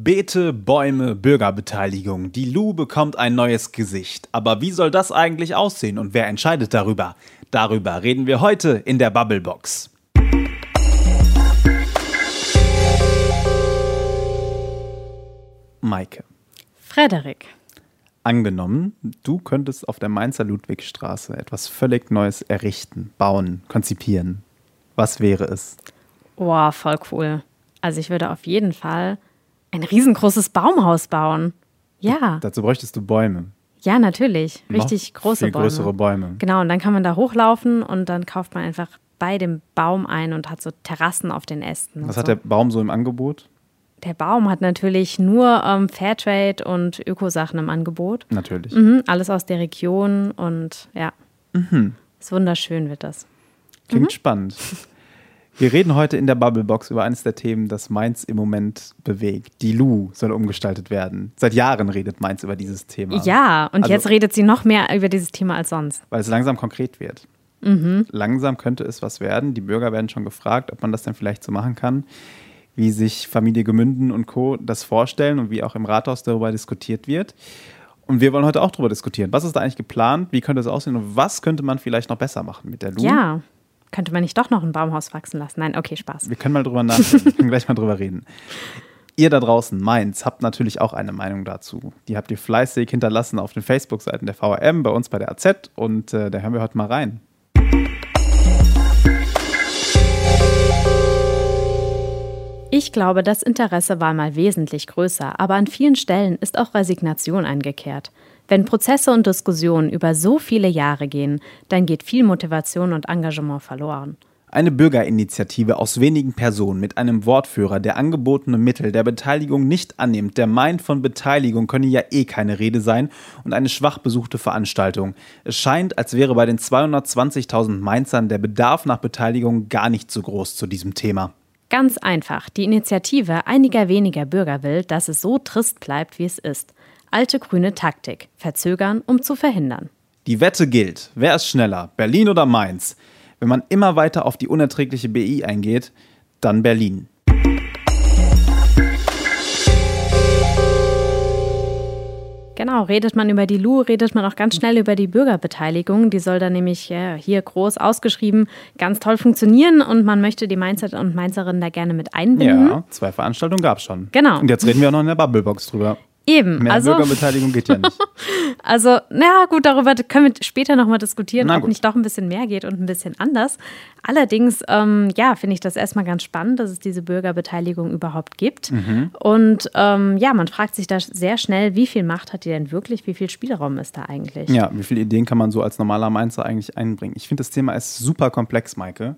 Beete, Bäume, Bürgerbeteiligung. Die Lu bekommt ein neues Gesicht. Aber wie soll das eigentlich aussehen und wer entscheidet darüber? Darüber reden wir heute in der Bubblebox. Maike. Frederik. Angenommen, du könntest auf der Mainzer Ludwigstraße etwas völlig Neues errichten, bauen, konzipieren. Was wäre es? Boah, voll cool. Also ich würde auf jeden Fall ein riesengroßes Baumhaus bauen. Ja. Dazu bräuchtest du Bäume. Ja, natürlich. Richtig Noch große viel Bäume. größere Bäume. Genau, und dann kann man da hochlaufen und dann kauft man einfach bei dem Baum ein und hat so Terrassen auf den Ästen. Was so. hat der Baum so im Angebot? der Baum hat natürlich nur ähm, Fairtrade und Ökosachen im Angebot. Natürlich. Mhm, alles aus der Region und ja. Ist wunderschön wird das. Klingt Mhm. spannend. Wir reden heute in der Bubblebox über eines der Themen, das Mainz im Moment bewegt. Die Lu soll umgestaltet werden. Seit Jahren redet Mainz über dieses Thema. Ja, und Also- jetzt redet sie noch mehr über dieses Thema als sonst. Weil es langsam konkret wird. Mhm. Langsam könnte es was werden. Die Bürger werden schon gefragt, ob man das denn vielleicht so machen kann, wie sich Familie Gemünden und Co. das vorstellen und wie auch im Rathaus darüber diskutiert wird. Und wir wollen heute auch darüber diskutieren. Was ist da eigentlich geplant? Wie könnte es aussehen? Und was könnte man vielleicht noch besser machen mit der Lu? Ja, könnte man nicht doch noch ein Baumhaus wachsen lassen? Nein, okay, Spaß. Wir können mal drüber nachdenken. Wir können gleich mal drüber reden. Ihr da draußen, Mainz, habt natürlich auch eine Meinung dazu. Die habt ihr fleißig hinterlassen auf den Facebook-Seiten der VRM, bei uns bei der AZ und äh, da hören wir heute mal rein. Ich glaube, das Interesse war mal wesentlich größer, aber an vielen Stellen ist auch Resignation eingekehrt. Wenn Prozesse und Diskussionen über so viele Jahre gehen, dann geht viel Motivation und Engagement verloren. Eine Bürgerinitiative aus wenigen Personen mit einem Wortführer, der angebotene Mittel der Beteiligung nicht annimmt, der meint, von Beteiligung könne ja eh keine Rede sein und eine schwach besuchte Veranstaltung. Es scheint, als wäre bei den 220.000 Mainzern der Bedarf nach Beteiligung gar nicht so groß zu diesem Thema. Ganz einfach, die Initiative einiger weniger Bürger will, dass es so trist bleibt, wie es ist. Alte grüne Taktik. Verzögern, um zu verhindern. Die Wette gilt. Wer ist schneller, Berlin oder Mainz? Wenn man immer weiter auf die unerträgliche BI eingeht, dann Berlin. Genau, redet man über die Lu, redet man auch ganz schnell über die Bürgerbeteiligung. Die soll dann nämlich ja, hier groß ausgeschrieben ganz toll funktionieren und man möchte die Mainzer und Mainzerinnen da gerne mit einbinden. Ja, zwei Veranstaltungen gab es schon. Genau. Und jetzt reden wir auch noch in der Bubblebox drüber. Eben, Mehr also, Bürgerbeteiligung geht ja nicht. also, na gut, darüber können wir später nochmal diskutieren, ob nicht doch ein bisschen mehr geht und ein bisschen anders. Allerdings, ähm, ja, finde ich das erstmal ganz spannend, dass es diese Bürgerbeteiligung überhaupt gibt. Mhm. Und ähm, ja, man fragt sich da sehr schnell, wie viel Macht hat die denn wirklich, wie viel Spielraum ist da eigentlich? Ja, wie viele Ideen kann man so als normaler Mainzer eigentlich einbringen? Ich finde, das Thema ist super komplex, Maike.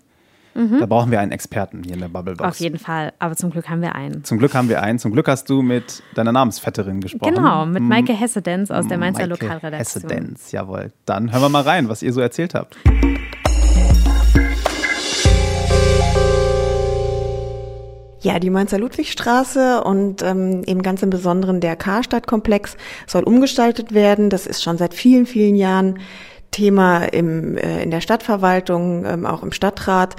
Da brauchen wir einen Experten hier in der Bubblebox. Mhm. Auf jeden Fall, aber zum Glück haben wir einen. Zum Glück haben wir einen. Zum Glück hast du mit deiner Namensvetterin gesprochen. Genau, mit Maike Hessedenz aus der Mainzer Maike Lokalredaktion. Hessedenz, jawohl. Dann hören wir mal rein, was ihr so erzählt habt. Ja, die Mainzer Ludwigstraße und ähm, eben ganz im Besonderen der Karstadtkomplex soll umgestaltet werden. Das ist schon seit vielen, vielen Jahren Thema im, äh, in der Stadtverwaltung, ähm, auch im Stadtrat.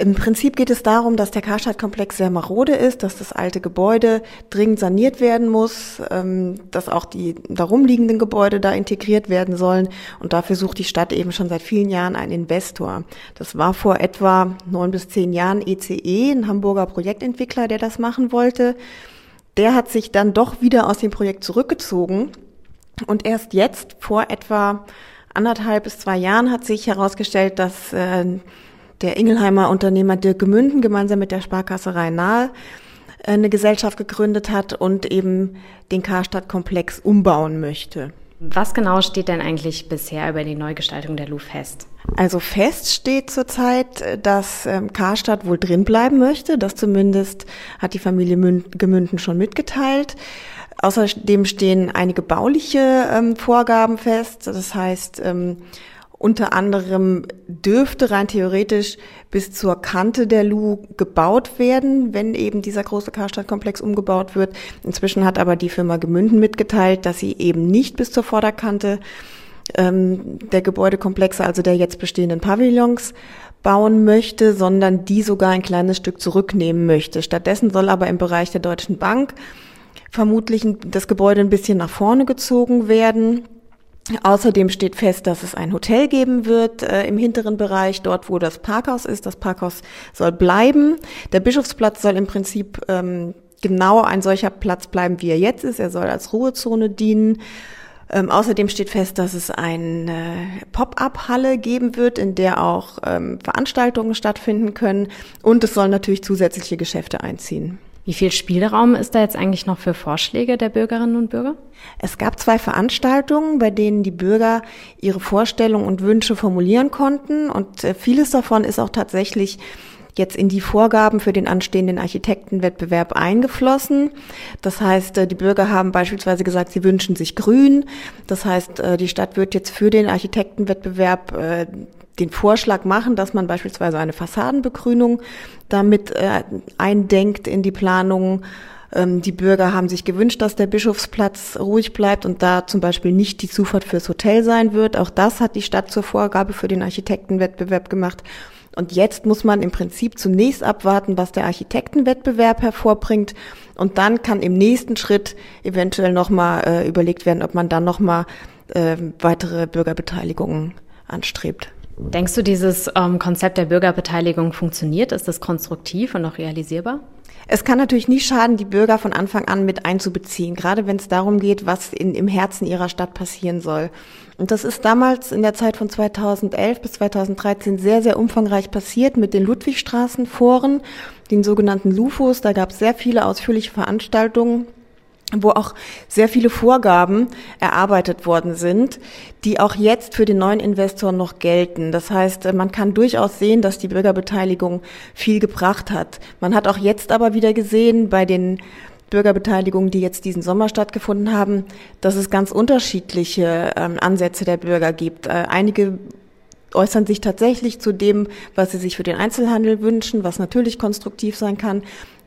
Im Prinzip geht es darum, dass der Karstadtkomplex sehr marode ist, dass das alte Gebäude dringend saniert werden muss, ähm, dass auch die darum liegenden Gebäude da integriert werden sollen. Und dafür sucht die Stadt eben schon seit vielen Jahren einen Investor. Das war vor etwa neun bis zehn Jahren ECE, ein Hamburger Projektentwickler, der das machen wollte. Der hat sich dann doch wieder aus dem Projekt zurückgezogen. Und erst jetzt, vor etwa anderthalb bis zwei Jahren, hat sich herausgestellt, dass äh, der Ingelheimer Unternehmer Dirk Gemünden gemeinsam mit der Sparkasse Rhein-Nahe äh, eine Gesellschaft gegründet hat und eben den Karstadtkomplex umbauen möchte. Was genau steht denn eigentlich bisher über die Neugestaltung der Lu fest? Also fest steht zurzeit, äh, dass ähm, Karstadt wohl drin bleiben möchte. Das zumindest hat die Familie Mün Gemünden schon mitgeteilt. Außerdem stehen einige bauliche ähm, Vorgaben fest. Das heißt, ähm, unter anderem dürfte rein theoretisch bis zur Kante der Lu gebaut werden, wenn eben dieser große Karstadtkomplex umgebaut wird. Inzwischen hat aber die Firma Gemünden mitgeteilt, dass sie eben nicht bis zur Vorderkante ähm, der Gebäudekomplexe, also der jetzt bestehenden Pavillons, bauen möchte, sondern die sogar ein kleines Stück zurücknehmen möchte. Stattdessen soll aber im Bereich der Deutschen Bank vermutlich das Gebäude ein bisschen nach vorne gezogen werden. Außerdem steht fest, dass es ein Hotel geben wird äh, im hinteren Bereich, dort wo das Parkhaus ist. Das Parkhaus soll bleiben. Der Bischofsplatz soll im Prinzip ähm, genau ein solcher Platz bleiben, wie er jetzt ist. Er soll als Ruhezone dienen. Ähm, außerdem steht fest, dass es eine Pop-up-Halle geben wird, in der auch ähm, Veranstaltungen stattfinden können. Und es sollen natürlich zusätzliche Geschäfte einziehen. Wie viel Spielraum ist da jetzt eigentlich noch für Vorschläge der Bürgerinnen und Bürger? Es gab zwei Veranstaltungen, bei denen die Bürger ihre Vorstellungen und Wünsche formulieren konnten. Und äh, vieles davon ist auch tatsächlich jetzt in die Vorgaben für den anstehenden Architektenwettbewerb eingeflossen. Das heißt, äh, die Bürger haben beispielsweise gesagt, sie wünschen sich grün. Das heißt, äh, die Stadt wird jetzt für den Architektenwettbewerb äh, den Vorschlag machen, dass man beispielsweise eine Fassadenbegrünung damit eindenkt in die Planung. Ähm, die Bürger haben sich gewünscht, dass der Bischofsplatz ruhig bleibt und da zum Beispiel nicht die Zufahrt fürs Hotel sein wird. Auch das hat die Stadt zur Vorgabe für den Architektenwettbewerb gemacht. Und jetzt muss man im Prinzip zunächst abwarten, was der Architektenwettbewerb hervorbringt. Und dann kann im nächsten Schritt eventuell nochmal äh, überlegt werden, ob man dann nochmal äh, weitere Bürgerbeteiligungen anstrebt. Denkst du, dieses ähm, Konzept der Bürgerbeteiligung funktioniert? Ist das konstruktiv und auch realisierbar? Es kann natürlich nicht schaden, die Bürger von Anfang an mit einzubeziehen, gerade wenn es darum geht, was in, im Herzen ihrer Stadt passieren soll. Und das ist damals in der Zeit von 2011 bis 2013 sehr, sehr umfangreich passiert mit den Ludwigstraßenforen, den sogenannten LUFOs. Da gab es sehr viele ausführliche Veranstaltungen wo auch sehr viele Vorgaben erarbeitet worden sind, die auch jetzt für den neuen Investor noch gelten. Das heißt, man kann durchaus sehen, dass die Bürgerbeteiligung viel gebracht hat. Man hat auch jetzt aber wieder gesehen bei den Bürgerbeteiligungen, die jetzt diesen Sommer stattgefunden haben, dass es ganz unterschiedliche ähm, Ansätze der Bürger gibt. Äh, einige äußern sich tatsächlich zu dem, was sie sich für den Einzelhandel wünschen, was natürlich konstruktiv sein kann.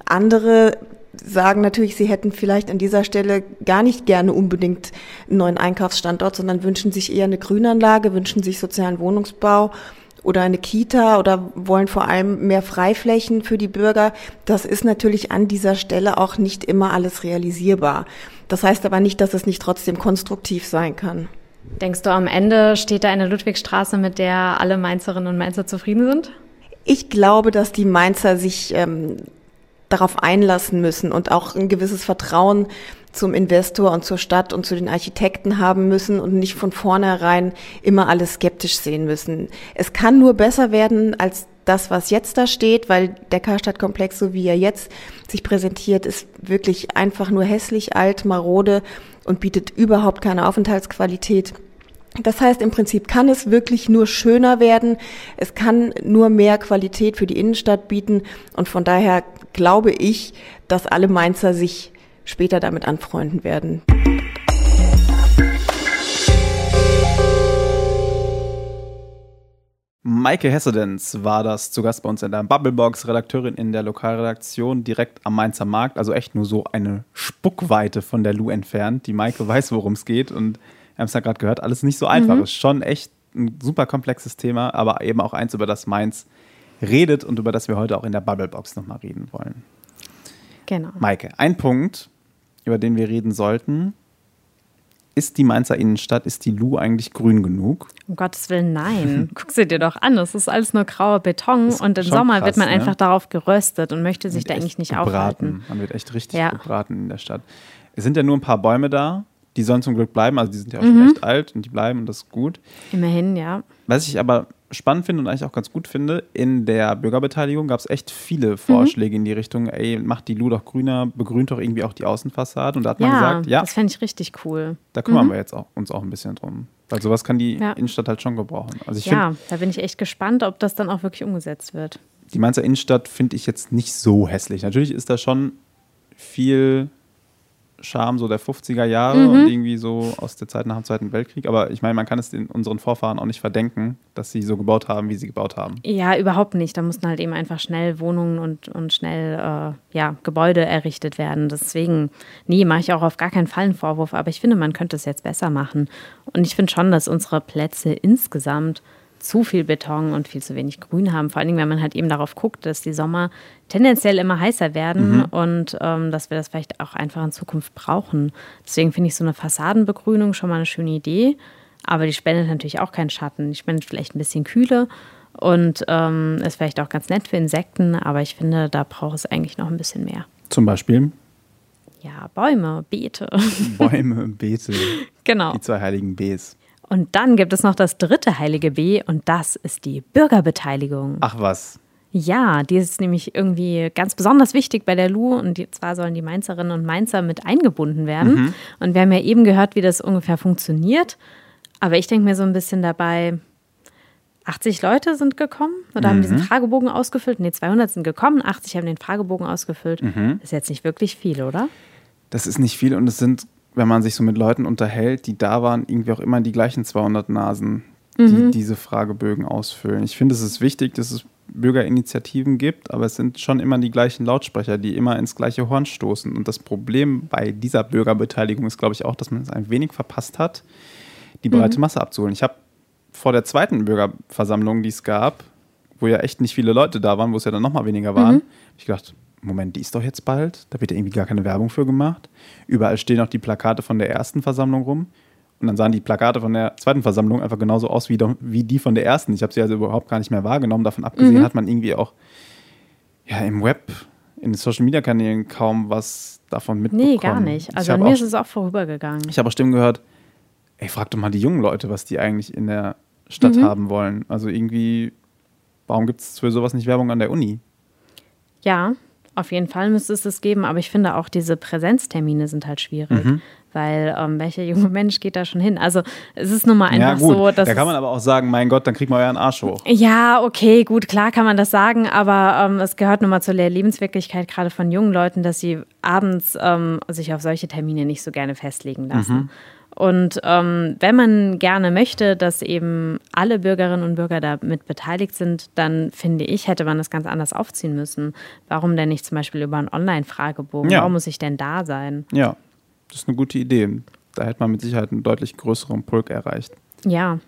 Andere sagen natürlich, sie hätten vielleicht an dieser Stelle gar nicht gerne unbedingt einen neuen Einkaufsstandort, sondern wünschen sich eher eine Grünanlage, wünschen sich sozialen Wohnungsbau oder eine Kita oder wollen vor allem mehr Freiflächen für die Bürger. Das ist natürlich an dieser Stelle auch nicht immer alles realisierbar. Das heißt aber nicht, dass es nicht trotzdem konstruktiv sein kann. Denkst du, am Ende steht da eine Ludwigstraße, mit der alle Mainzerinnen und Mainzer zufrieden sind? Ich glaube, dass die Mainzer sich ähm, darauf einlassen müssen und auch ein gewisses Vertrauen zum Investor und zur Stadt und zu den Architekten haben müssen und nicht von vornherein immer alles skeptisch sehen müssen. Es kann nur besser werden als das, was jetzt da steht, weil der Karstadtkomplex, so wie er jetzt sich präsentiert, ist wirklich einfach nur hässlich, alt, marode und bietet überhaupt keine Aufenthaltsqualität. Das heißt, im Prinzip kann es wirklich nur schöner werden. Es kann nur mehr Qualität für die Innenstadt bieten. Und von daher glaube ich, dass alle Mainzer sich später damit anfreunden werden. Maike Hessedens war das zu Gast bei uns in der Bubblebox, Redakteurin in der Lokalredaktion, direkt am Mainzer Markt, also echt nur so eine Spuckweite von der Lu entfernt. Die Maike weiß, worum es geht und wir haben es ja gerade gehört, alles nicht so einfach. Mhm. Ist schon echt ein super komplexes Thema, aber eben auch eins, über das Mainz redet und über das wir heute auch in der Bubblebox nochmal reden wollen. Genau. Maike, ein Punkt, über den wir reden sollten. Ist die Mainzer Innenstadt, ist die Lu eigentlich grün genug? Um Gottes Willen, nein. Guck sie dir doch an. Das ist alles nur grauer Beton und im Sommer krass, wird man ne? einfach darauf geröstet und möchte sich da eigentlich nicht gebraten. aufhalten. Man wird echt richtig ja. gebraten in der Stadt. Es sind ja nur ein paar Bäume da die sollen zum Glück bleiben. Also die sind ja auch mhm. schon echt alt und die bleiben und das ist gut. Immerhin, ja. Was ich aber spannend finde und eigentlich auch ganz gut finde, in der Bürgerbeteiligung gab es echt viele Vorschläge mhm. in die Richtung, ey, macht die Lu doch grüner, begrünt doch irgendwie auch die Außenfassade. Und da hat ja, man gesagt, ja. Das fände ich richtig cool. Da kümmern mhm. wir jetzt auch, uns auch ein bisschen drum. Weil sowas kann die ja. Innenstadt halt schon gebrauchen. Also ich ja, find, da bin ich echt gespannt, ob das dann auch wirklich umgesetzt wird. Die Mainzer Innenstadt finde ich jetzt nicht so hässlich. Natürlich ist da schon viel Charme so der 50er Jahre mhm. und irgendwie so aus der Zeit nach dem Zweiten Weltkrieg. Aber ich meine, man kann es den, unseren Vorfahren auch nicht verdenken, dass sie so gebaut haben, wie sie gebaut haben. Ja, überhaupt nicht. Da mussten halt eben einfach schnell Wohnungen und, und schnell äh, ja, Gebäude errichtet werden. Deswegen, nee, mache ich auch auf gar keinen Fall einen Vorwurf. Aber ich finde, man könnte es jetzt besser machen. Und ich finde schon, dass unsere Plätze insgesamt zu viel Beton und viel zu wenig Grün haben. Vor allen Dingen, wenn man halt eben darauf guckt, dass die Sommer tendenziell immer heißer werden mhm. und ähm, dass wir das vielleicht auch einfach in Zukunft brauchen. Deswegen finde ich so eine Fassadenbegrünung schon mal eine schöne Idee. Aber die spendet natürlich auch keinen Schatten. Die spendet vielleicht ein bisschen Kühle und ähm, ist vielleicht auch ganz nett für Insekten. Aber ich finde, da braucht es eigentlich noch ein bisschen mehr. Zum Beispiel? Ja, Bäume, Beete. Bäume, Beete. genau. Die zwei heiligen Bs. Und dann gibt es noch das dritte heilige B und das ist die Bürgerbeteiligung. Ach was. Ja, die ist nämlich irgendwie ganz besonders wichtig bei der LU und zwar sollen die Mainzerinnen und Mainzer mit eingebunden werden. Mhm. Und wir haben ja eben gehört, wie das ungefähr funktioniert. Aber ich denke mir so ein bisschen dabei, 80 Leute sind gekommen oder mhm. haben diesen Fragebogen ausgefüllt. Nee, 200 sind gekommen, 80 haben den Fragebogen ausgefüllt. Mhm. Das ist jetzt nicht wirklich viel, oder? Das ist nicht viel und es sind wenn man sich so mit Leuten unterhält, die da waren, irgendwie auch immer die gleichen 200 Nasen, die mhm. diese Fragebögen ausfüllen. Ich finde, es ist wichtig, dass es Bürgerinitiativen gibt, aber es sind schon immer die gleichen Lautsprecher, die immer ins gleiche Horn stoßen. Und das Problem bei dieser Bürgerbeteiligung ist, glaube ich, auch, dass man es ein wenig verpasst hat, die breite mhm. Masse abzuholen. Ich habe vor der zweiten Bürgerversammlung, die es gab, wo ja echt nicht viele Leute da waren, wo es ja dann nochmal weniger waren, mhm. ich gedacht, Moment, die ist doch jetzt bald. Da wird ja irgendwie gar keine Werbung für gemacht. Überall stehen auch die Plakate von der ersten Versammlung rum. Und dann sahen die Plakate von der zweiten Versammlung einfach genauso aus wie, wie die von der ersten. Ich habe sie also überhaupt gar nicht mehr wahrgenommen. Davon abgesehen mhm. hat man irgendwie auch ja, im Web, in den Social Media Kanälen kaum was davon mitbekommen. Nee, gar nicht. Also an mir auch, ist es auch vorübergegangen. Ich habe auch Stimmen gehört, ey, frag doch mal die jungen Leute, was die eigentlich in der Stadt mhm. haben wollen. Also irgendwie, warum gibt es für sowas nicht Werbung an der Uni? Ja, auf jeden Fall müsste es das geben, aber ich finde auch diese Präsenztermine sind halt schwierig. Mhm. Weil ähm, welcher junge Mensch geht da schon hin? Also es ist nun mal einfach ja, so, dass. Da kann man aber auch sagen, mein Gott, dann kriegt man euren Arsch hoch. Ja, okay, gut, klar kann man das sagen, aber ähm, es gehört nun mal zur Lebenswirklichkeit gerade von jungen Leuten, dass sie abends ähm, sich auf solche Termine nicht so gerne festlegen lassen. Mhm. Und ähm, wenn man gerne möchte, dass eben alle Bürgerinnen und Bürger damit beteiligt sind, dann finde ich, hätte man das ganz anders aufziehen müssen. Warum denn nicht zum Beispiel über einen Online-Fragebogen? Ja. Warum muss ich denn da sein? Ja, das ist eine gute Idee. Da hätte man mit Sicherheit einen deutlich größeren Pulk erreicht. Ja.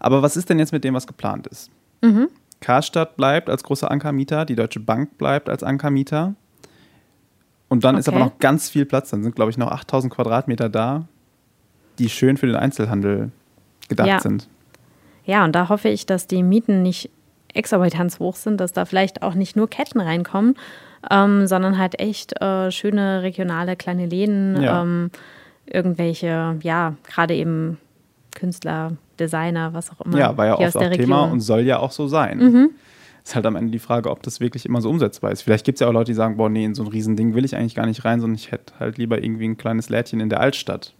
Aber was ist denn jetzt mit dem, was geplant ist? Mhm. Karstadt bleibt als großer Ankermieter, die Deutsche Bank bleibt als Ankermieter. Und dann okay. ist aber noch ganz viel Platz. Dann sind, glaube ich, noch 8000 Quadratmeter da die schön für den Einzelhandel gedacht ja. sind. Ja, und da hoffe ich, dass die Mieten nicht exorbitant hoch sind, dass da vielleicht auch nicht nur Ketten reinkommen, ähm, sondern halt echt äh, schöne regionale kleine Läden, ja. ähm, irgendwelche, ja, gerade eben Künstler, Designer, was auch immer. Ja, war ja oft auch Thema und soll ja auch so sein. Mhm. Ist halt am Ende die Frage, ob das wirklich immer so umsetzbar ist. Vielleicht gibt es ja auch Leute, die sagen, boah, nee, in so ein Riesending will ich eigentlich gar nicht rein, sondern ich hätte halt lieber irgendwie ein kleines Lädchen in der Altstadt.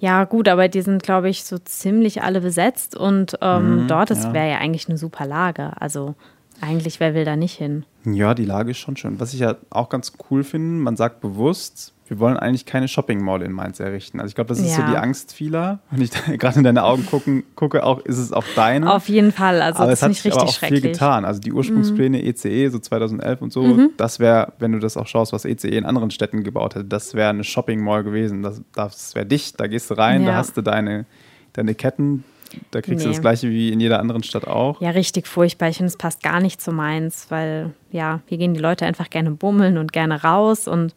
Ja, gut, aber die sind, glaube ich, so ziemlich alle besetzt und ähm, mhm, dort ja. wäre ja eigentlich eine super Lage. Also eigentlich, wer will da nicht hin? Ja, die Lage ist schon schön. Was ich ja auch ganz cool finde, man sagt bewusst, wir wollen eigentlich keine Shopping Mall in Mainz errichten. Also ich glaube, das ist ja. so die Angst vieler. Wenn ich gerade in deine Augen gucken, gucke, auch ist es auch deine. Auf jeden Fall. Also aber das es hat sich aber auch viel getan. Also die Ursprungspläne mhm. ECE so 2011 und so, mhm. das wäre, wenn du das auch schaust, was ECE in anderen Städten gebaut hätte, das wäre eine Shopping Mall gewesen. Das, das wäre dicht. Da gehst du rein, ja. da hast du deine, deine Ketten. Da kriegst nee. du das gleiche wie in jeder anderen Stadt auch. Ja, richtig furchtbar. Ich finde, es passt gar nicht zu Mainz, weil ja, hier gehen die Leute einfach gerne bummeln und gerne raus und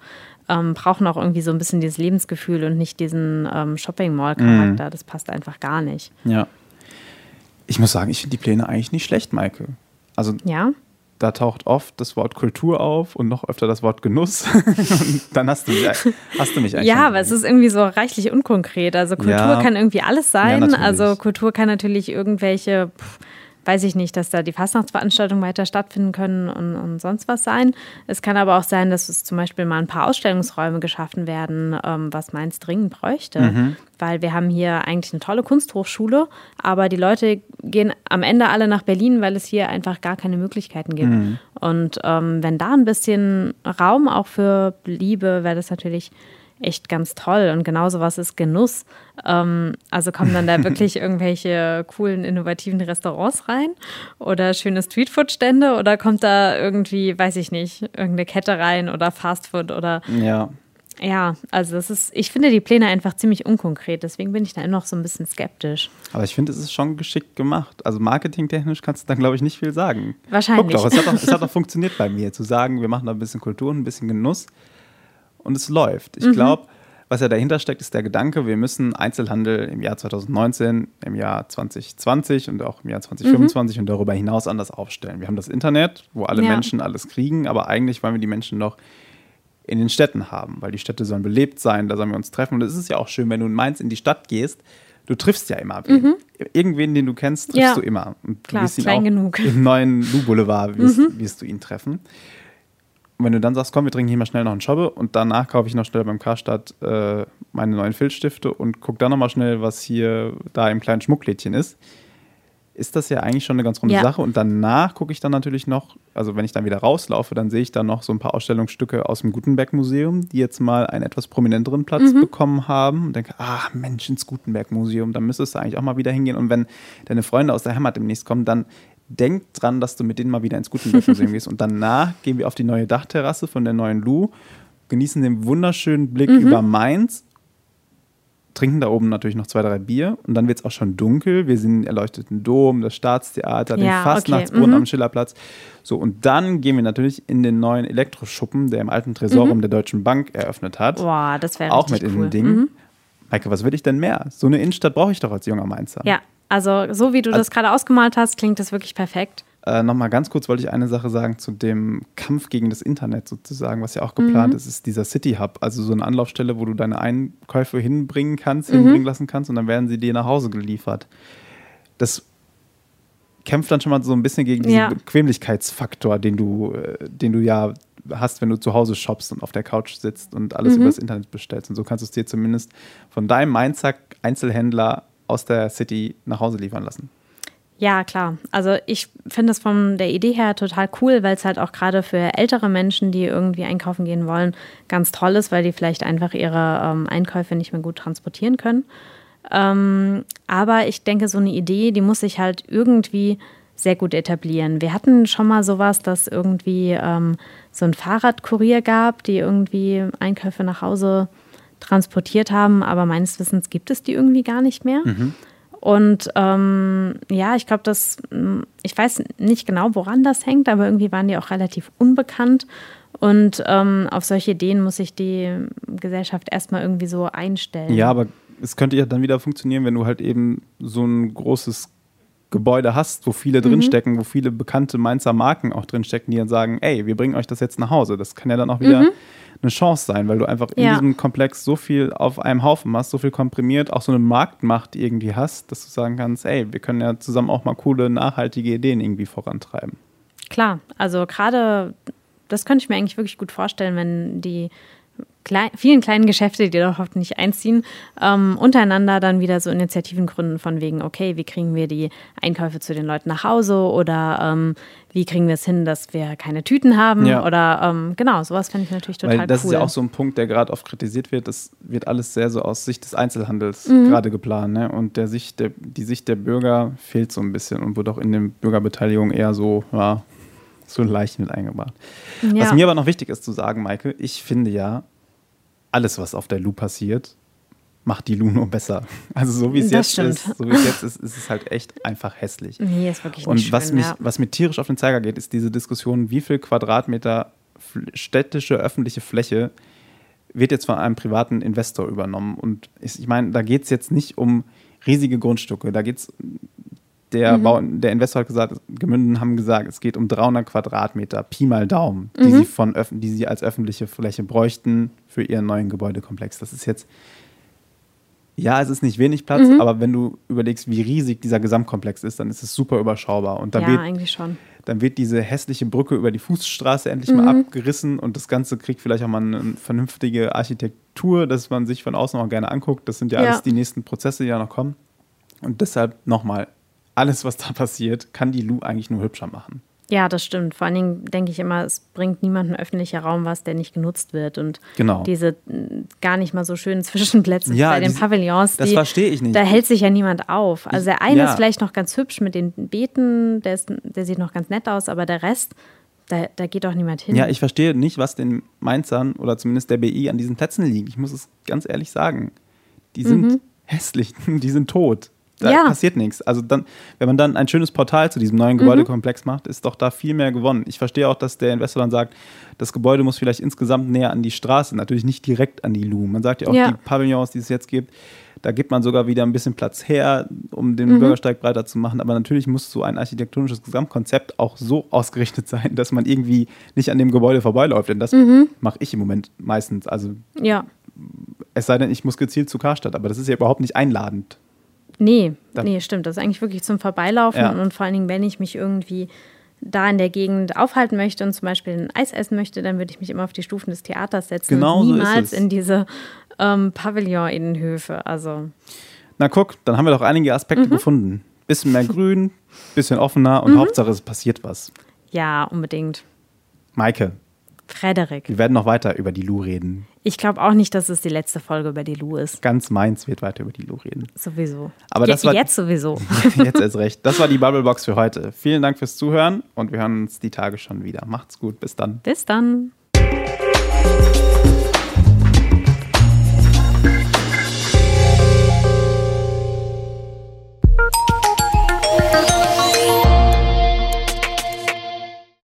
ähm, brauchen auch irgendwie so ein bisschen dieses Lebensgefühl und nicht diesen ähm, Shopping-Mall-Charakter. Mhm. Das passt einfach gar nicht. Ja. Ich muss sagen, ich finde die Pläne eigentlich nicht schlecht, Maike. Also ja? da taucht oft das Wort Kultur auf und noch öfter das Wort Genuss. und dann hast du mich, hast du mich eigentlich. Ja, aber es ist irgendwie so reichlich unkonkret. Also Kultur ja. kann irgendwie alles sein. Ja, also Kultur kann natürlich irgendwelche. Pff, weiß ich nicht, dass da die Fastnachtsveranstaltungen weiter stattfinden können und, und, sonst was sein. Es kann aber auch sein, dass es zum Beispiel mal ein paar Ausstellungsräume geschaffen werden, ähm, was Mainz dringend bräuchte. Mhm. Weil wir haben hier eigentlich eine tolle Kunsthochschule, aber die Leute gehen am Ende alle nach Berlin, weil es hier einfach gar keine Möglichkeiten gibt. Mhm. Und ähm, wenn da ein bisschen Raum auch für bliebe, wäre das natürlich echt ganz toll. Und genau sowas ist Genuss. Ähm, also kommen dann da wirklich irgendwelche coolen, innovativen Restaurants rein oder schöne Streetfood-Stände oder kommt da irgendwie, weiß ich nicht, irgendeine Kette rein oder Fastfood oder. Ja. Ja, also das ist, ich finde die Pläne einfach ziemlich unkonkret, deswegen bin ich da noch so ein bisschen skeptisch. Aber ich finde, es ist schon geschickt gemacht. Also marketingtechnisch kannst du da, glaube ich, nicht viel sagen. Wahrscheinlich. Guck doch, es hat doch, es hat doch funktioniert bei mir, zu sagen, wir machen da ein bisschen Kultur und ein bisschen Genuss und es läuft. Ich mhm. glaube, was ja dahinter steckt, ist der Gedanke, wir müssen Einzelhandel im Jahr 2019, im Jahr 2020 und auch im Jahr 2025 mhm. und darüber hinaus anders aufstellen. Wir haben das Internet, wo alle ja. Menschen alles kriegen, aber eigentlich wollen wir die Menschen noch in den Städten haben, weil die Städte sollen belebt sein, da sollen wir uns treffen. Und es ist ja auch schön, wenn du in Mainz in die Stadt gehst, du triffst ja immer wen. Mhm. Irgendwen, den du kennst, triffst ja. du immer. Und Klar, du wirst ihn klein auch genug. im neuen Lu Boulevard wirst, mhm. wirst, du ihn treffen. Und wenn du dann sagst, komm, wir trinken hier mal schnell noch einen Schobbe und danach kaufe ich noch schnell beim Karstadt äh, meine neuen Filzstifte und guck dann noch mal schnell, was hier da im kleinen Schmucklädchen ist, ist das ja eigentlich schon eine ganz runde ja. Sache. Und danach gucke ich dann natürlich noch, also wenn ich dann wieder rauslaufe, dann sehe ich dann noch so ein paar Ausstellungsstücke aus dem Gutenberg-Museum, die jetzt mal einen etwas prominenteren Platz mhm. bekommen haben. Und denke, ah, Mensch, ins Gutenberg-Museum, da müsstest du eigentlich auch mal wieder hingehen. Und wenn deine Freunde aus der Heimat demnächst kommen, dann denk dran, dass du mit denen mal wieder ins Gutenberg-Museum gehst. Und danach gehen wir auf die neue Dachterrasse von der neuen Lu, genießen den wunderschönen Blick mhm. über Mainz trinken da oben natürlich noch zwei, drei Bier und dann wird es auch schon dunkel. Wir sehen den erleuchteten Dom, das Staatstheater, ja, den Fastnachtsbrunnen okay. mhm. am Schillerplatz. So, und dann gehen wir natürlich in den neuen Elektroschuppen, der im alten Tresorium mhm. der Deutschen Bank eröffnet hat. Boah, das wäre Auch mit cool. in den Dingen. Mhm. Maike, was will ich denn mehr? So eine Innenstadt brauche ich doch als junger Mainzer. Ja, also so wie du also, das gerade ausgemalt hast, klingt das wirklich perfekt. Äh, Nochmal ganz kurz wollte ich eine Sache sagen zu dem Kampf gegen das Internet sozusagen, was ja auch geplant mhm. ist, ist dieser City Hub, also so eine Anlaufstelle, wo du deine Einkäufe hinbringen kannst, mhm. hinbringen lassen kannst und dann werden sie dir nach Hause geliefert. Das kämpft dann schon mal so ein bisschen gegen diesen ja. Bequemlichkeitsfaktor, den du, äh, den du ja hast, wenn du zu Hause shoppst und auf der Couch sitzt und alles mhm. über das Internet bestellst. Und so kannst du es dir zumindest von deinem Einzelhändler aus der City nach Hause liefern lassen. Ja, klar. Also ich finde es von der Idee her total cool, weil es halt auch gerade für ältere Menschen, die irgendwie einkaufen gehen wollen, ganz toll ist, weil die vielleicht einfach ihre ähm, Einkäufe nicht mehr gut transportieren können. Ähm, aber ich denke, so eine Idee, die muss sich halt irgendwie sehr gut etablieren. Wir hatten schon mal sowas, dass irgendwie ähm, so ein Fahrradkurier gab, die irgendwie Einkäufe nach Hause transportiert haben, aber meines Wissens gibt es die irgendwie gar nicht mehr. Mhm. Und ähm, ja, ich glaube, dass ich weiß nicht genau, woran das hängt, aber irgendwie waren die auch relativ unbekannt. Und ähm, auf solche Ideen muss sich die Gesellschaft erstmal irgendwie so einstellen. Ja, aber es könnte ja dann wieder funktionieren, wenn du halt eben so ein großes Gebäude hast, wo viele mhm. drinstecken, wo viele bekannte Mainzer Marken auch drinstecken, die dann sagen, ey, wir bringen euch das jetzt nach Hause. Das kann ja dann auch wieder mhm eine Chance sein, weil du einfach in ja. diesem Komplex so viel auf einem Haufen hast, so viel komprimiert, auch so eine Marktmacht irgendwie hast, dass du sagen kannst, ey, wir können ja zusammen auch mal coole, nachhaltige Ideen irgendwie vorantreiben. Klar, also gerade das könnte ich mir eigentlich wirklich gut vorstellen, wenn die klein, vielen kleinen Geschäfte, die doch nicht einziehen, ähm, untereinander dann wieder so Initiativen gründen von wegen, okay, wie kriegen wir die Einkäufe zu den Leuten nach Hause oder ähm, wie kriegen wir es hin, dass wir keine Tüten haben ja. oder ähm, genau, sowas finde ich natürlich total Weil das cool. ist ja auch so ein Punkt, der gerade oft kritisiert wird. Das wird alles sehr so aus Sicht des Einzelhandels mhm. gerade geplant. Ne? Und der Sicht der, die Sicht der Bürger fehlt so ein bisschen und wird auch in der Bürgerbeteiligung eher so, ja, so leicht mit eingebracht. Ja. Was mir aber noch wichtig ist zu sagen, Maike, ich finde ja, alles, was auf der Lu passiert, macht die Lu nur besser. Also so wie es jetzt stimmt. ist, so wie es jetzt ist, ist es halt echt einfach hässlich. Nee, ist wirklich Und nicht was schön, mich, ja. was mir tierisch auf den Zeiger geht, ist diese Diskussion, wie viel Quadratmeter städtische öffentliche Fläche wird jetzt von einem privaten Investor übernommen. Und ich, ich meine, da geht es jetzt nicht um riesige Grundstücke. Da geht es der, mhm. Bau, der Investor hat gesagt, Gemünden haben gesagt, es geht um 300 Quadratmeter, Pi mal Daumen, die, mhm. sie von, die sie als öffentliche Fläche bräuchten für ihren neuen Gebäudekomplex. Das ist jetzt, ja, es ist nicht wenig Platz, mhm. aber wenn du überlegst, wie riesig dieser Gesamtkomplex ist, dann ist es super überschaubar. Und dann ja, wird, eigentlich schon. Dann wird diese hässliche Brücke über die Fußstraße endlich mal mhm. abgerissen und das Ganze kriegt vielleicht auch mal eine vernünftige Architektur, dass man sich von außen auch gerne anguckt. Das sind ja, ja. alles die nächsten Prozesse, die da noch kommen. Und deshalb nochmal, alles, was da passiert, kann die Lu eigentlich nur hübscher machen. Ja, das stimmt. Vor allen Dingen denke ich immer, es bringt niemandem öffentlicher Raum was, der nicht genutzt wird. Und Genau. diese mm, gar nicht mal so schönen Zwischenplätze Ja, bei den diese- Pavillons, das die, verstehe ich nicht. da hält sich ja niemand auf. Also der eine ja. ist vielleicht noch ganz hübsch mit den Beeten, der, ist, der sieht noch ganz nett aus, aber der Rest, da, da geht doch niemand hin. Ja, ich verstehe nicht, was den Mainzern oder zumindest der BI an diesen Plätzen liegt. Ich muss es ganz ehrlich sagen. Die sind hässlich, die sind tot. Da Mhm. Ja. passiert nichts. Also dann, wenn man dann ein schönes Portal zu diesem neuen Mhm. Gebäudekomplex macht, ist doch da viel mehr gewonnen. Ich verstehe auch, dass der Investor dann sagt, das Gebäude muss vielleicht insgesamt näher an die Straße, natürlich nicht direkt an die Lu. Man sagt ja auch, Ja. die Pavillons, die es jetzt gibt, da gibt man sogar wieder ein bisschen Platz her, um Mhm. den Bürgersteig breiter zu machen. Aber natürlich muss so ein architektonisches Gesamtkonzept auch so ausgerichtet sein, dass man irgendwie nicht an dem Gebäude vorbeiläuft. Denn das Mhm. mache ich im Moment meistens. Also ja. es sei denn, ich muss gezielt zu Karstadt, aber das ist ja überhaupt nicht einladend. Nee, Da- nee, stimmt. Das ist eigentlich wirklich zum Vorbeilaufen Ja. und vor allen Dingen, wenn ich mich irgendwie da in der Gegend aufhalten möchte und zum Beispiel ein Eis essen möchte, dann würde ich mich immer auf die Stufen des Theaters setzen Genau so niemals es. in diese ähm, Pavillon-Innenhöfe. Also Na guck, dann haben wir doch einige Aspekte Mhm. gefunden. Bisschen mehr grün, bisschen offener und Hauptsache es passiert was. ja, unbedingt. Maike, Frederik, wir werden noch weiter über die Lu reden. Ich glaube auch nicht, dass es die letzte Folge über die Lu ist. Ganz Mainz wird weiter über die Lu reden. Sowieso. Aber Je- das war- Jetzt sowieso. Jetzt erst recht. Das war die Bubblebox für heute. Vielen Dank fürs Zuhören und wir hören uns die Tage schon wieder. Macht's gut, bis dann. Bis dann.